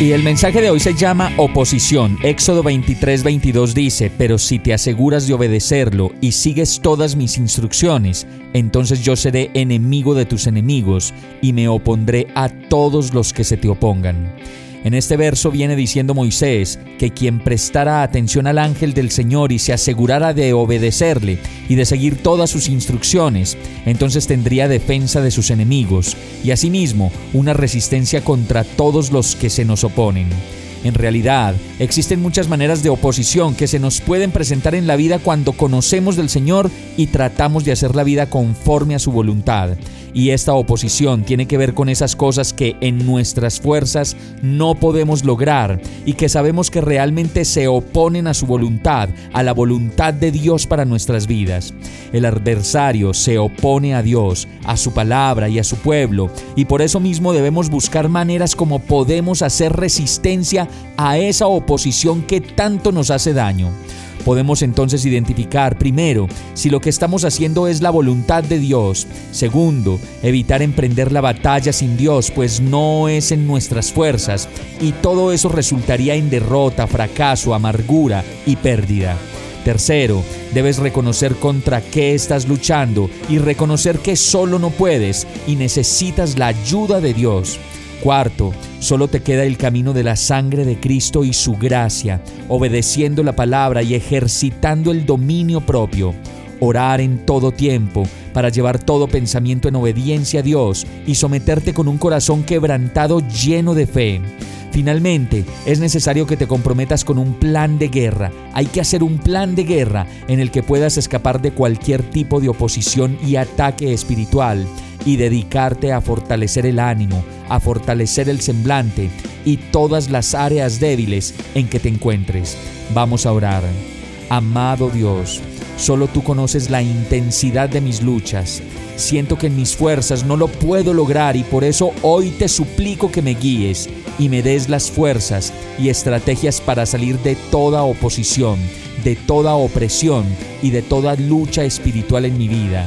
Y el mensaje de hoy se llama oposición. Éxodo 23, 22 dice, pero si te aseguras de obedecerlo y sigues todas mis instrucciones, entonces yo seré enemigo de tus enemigos y me opondré a todos los que se te opongan. En este verso viene diciendo Moisés que quien prestara atención al ángel del Señor y se asegurara de obedecerle y de seguir todas sus instrucciones, entonces tendría defensa de sus enemigos y asimismo una resistencia contra todos los que se nos oponen. En realidad, existen muchas maneras de oposición que se nos pueden presentar en la vida cuando conocemos del Señor y tratamos de hacer la vida conforme a su voluntad. Y esta oposición tiene que ver con esas cosas que en nuestras fuerzas no podemos lograr y que sabemos que realmente se oponen a su voluntad, a la voluntad de Dios para nuestras vidas. El adversario se opone a Dios, a su palabra y a su pueblo, y por eso mismo debemos buscar maneras como podemos hacer resistencia a esa oposición que tanto nos hace daño. Podemos entonces identificar, primero, si lo que estamos haciendo es la voluntad de Dios. Segundo, evitar emprender la batalla sin Dios, pues no es en nuestras fuerzas, y todo eso resultaría en derrota, fracaso, amargura y pérdida. Tercero, debes reconocer contra qué estás luchando y reconocer que solo no puedes y necesitas la ayuda de Dios. Cuarto, solo te queda el camino de la sangre de Cristo y su gracia, obedeciendo la palabra y ejercitando el dominio propio. Orar en todo tiempo para llevar todo pensamiento en obediencia a Dios y someterte con un corazón quebrantado lleno de fe. Finalmente, es necesario que te comprometas con un plan de guerra. Hay que hacer un plan de guerra en el que puedas escapar de cualquier tipo de oposición y ataque espiritual y dedicarte a fortalecer el ánimo, a fortalecer el semblante y todas las áreas débiles en que te encuentres. Vamos a orar. Amado Dios, solo tú conoces la intensidad de mis luchas. Siento que en mis fuerzas no lo puedo lograr y por eso hoy te suplico que me guíes y me des las fuerzas y estrategias para salir de toda oposición, de toda opresión y de toda lucha espiritual en mi vida.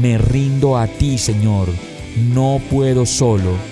Me rindo a ti, Señor. No puedo solo.